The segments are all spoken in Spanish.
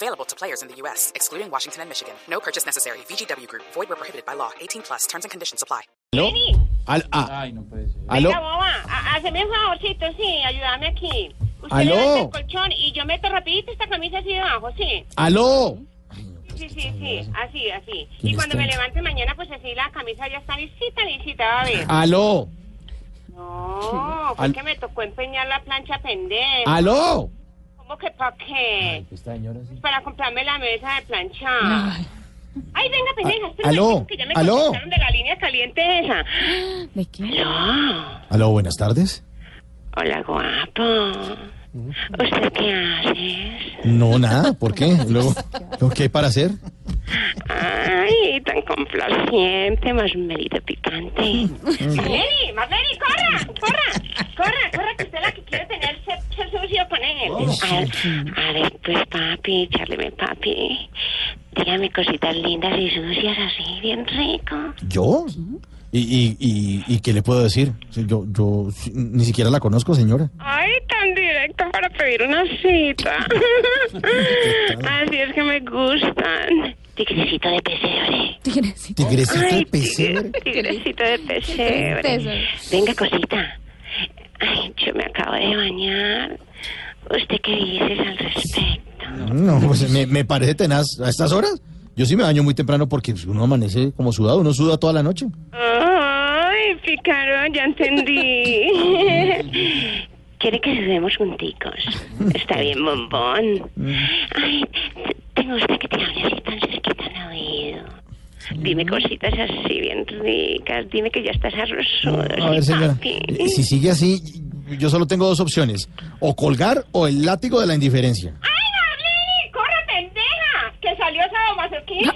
Available to players in the U.S., excluding Washington and Michigan. No purchase necessary. VGW Group. Void where prohibited by law. 18 plus. Terms and conditions apply. ¿Aló? Al- ah, Ay, no puede ser. ¿Aló? Venga, boba, ha- hazme un favorcito, sí, ayúdame aquí. Usted ¿Aló? levanta el colchón y yo meto rapidito esta camisa así debajo, sí. ¿Aló? Sí, sí, sí, así, así. ¿Quién Y cuando está? me levante mañana, pues así la camisa ya está lisita, lisita, va a ver. ¿Aló? No, fue Al- que me tocó empeñar la plancha pendeja. ¿Aló? ¿Cómo que pa' qué? Esta señora sí. Para comprarme la mesa de planchar. Ay, venga, pendeja, aló, que ya me aló. contestaron de la línea caliente esa. ¿De qué? Aló. ¿Aló? Buenas tardes. Hola, guapo. ¿Usted qué haces? No, nada. ¿Por qué? Luego, ¿luego ¿qué hay para hacer? Ay, tan complaciente, más merito picante. Marlene, Marlene, corra, corra, corra, corra, que usted es la que quiere tener sexo sucio A ver, pues papi, charleme papi. Dígame cositas lindas y sucias así, bien rico. ¿Yo? ¿Y, y, y, y qué le puedo decir? Yo, yo ni siquiera la conozco, señora. Ay, tan directo para pedir una cita. Así es que me gustan. Tigrecito de pesebre. Tigrecito. Tigrecito de Ay, pesebre. tigre- tigrecito de pesebre. Pesebre. Venga, cosita. Ay, yo me acabo de bañar. ¿Usted qué dices al respecto? No, pues me, me parece tenaz. ¿A estas horas? Yo sí me baño muy temprano porque uno amanece como sudado, uno suda toda la noche. Ay, picarón, ya entendí. ¿Quiere que sudemos junticos? Está bien, bombón. Ay, t- tengo usted que te hable así tan cerquita al oído. Dime cositas así bien ricas. Dime que ya estás arrozudo. A ver, señora, eh, si sigue así, yo solo tengo dos opciones. O colgar o el látigo de la indiferencia. ¡Ay, Marlene! ¡Corre, pendeja! ¡Que salió sadomasoquista!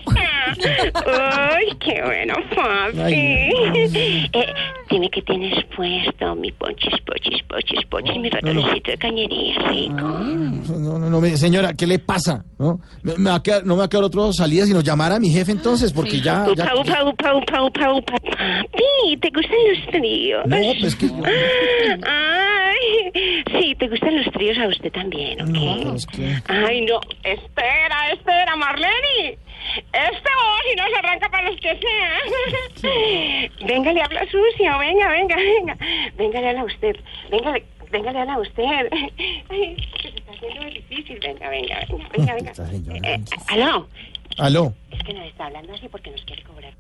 ¡Ay, qué bueno, papi! Ay, Eh, dime que tienes puesto mi ponchis, pochis, pochis, pochis, mi ratoncito de cañería rico. No, no, no, me- señora, ¿qué le pasa? ¿No? Me, me va a quedar, no me va a quedar otra salida sino llamar a mi jefe entonces, porque ya... ya- Upa, upa, upa, upa, upa, upa, papi, ¿te gustan los tríos? No, pues que yo- Ay, sí, ¿te gustan los tríos a usted también, ok? No, pero es que... Ay, no, espera, espera, Marlene. Este voz y no se arranca para los que sea. Venga, le habla sucio, venga, venga, venga. Venga, le habla a usted. Venga, le- venga, le habla a usted. Ay, se está haciendo difícil. Venga, venga, venga, venga. venga. Señora. Eh, eh, aló. Aló. Es que nos está hablando así porque nos quiere cobrar.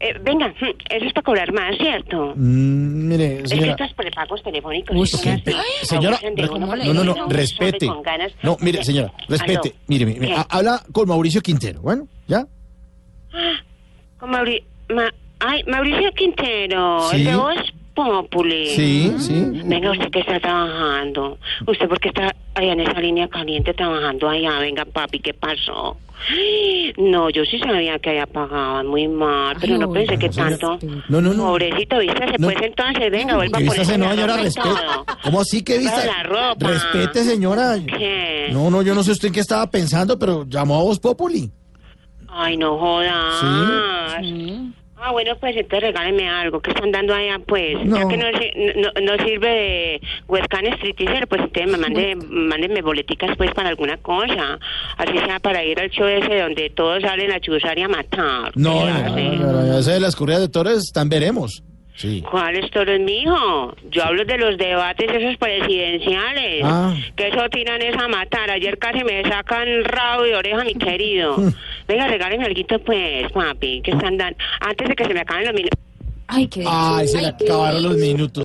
Eh, venga, eso es para cobrar más, ¿cierto? Mm, mire, Es que señora... estos prepagos telefónicos Uy, son sí. así. Señora, abusan de uno ¿cómo porque le no, no, no, respete. con ganas. No, mire, señora, respete. aló. Mire, mire, habla con Mauricio Quintero. Bueno, ¿ya? Con Mauri- Ma- Ay, Mauricio Quintero, Sí. el de Voz Populi. Sí, sí. Venga, usted que está trabajando. Usted porque está allá en esa línea caliente trabajando allá. Venga, papi, ¿qué pasó? No, yo sí sabía que allá pagaban muy mal, pero Ay, no pensé oiga, que señora. tanto. No, no, no. Pobrecito, vístase No. pues entonces, venga, vuelva ¿Qué a ponerse señora, respete? todo. ¿Cómo así que vista? La ropa. Respete, señora. ¿Qué? No, no, yo no sé usted en qué estaba pensando, pero llamó a Voz Populi. Ay, no jodas. Ah, bueno, pues entonces regáleme algo. que están dando allá, pues? No. Ya que no, no, no sirve de webcam stripteaser, pues entonces me mande, mándenme boleticas, pues, para alguna cosa. Así sea para ir al show ese donde todos salen a chuzar y a matar. No, ¿Qué no, ese de las corridas de toros están veremos. Sí. ¿Cuáles toros, mijo? Yo hablo de los debates esos presidenciales. Ah. Que eso tiran es a matar. Ayer casi me sacan rabo y oreja, mi querido. Venga, regáleme algo, pues, papi, que están dando... Antes de que se me acaben los minutos. Ay, qué Ay, se le acabaron los minutos.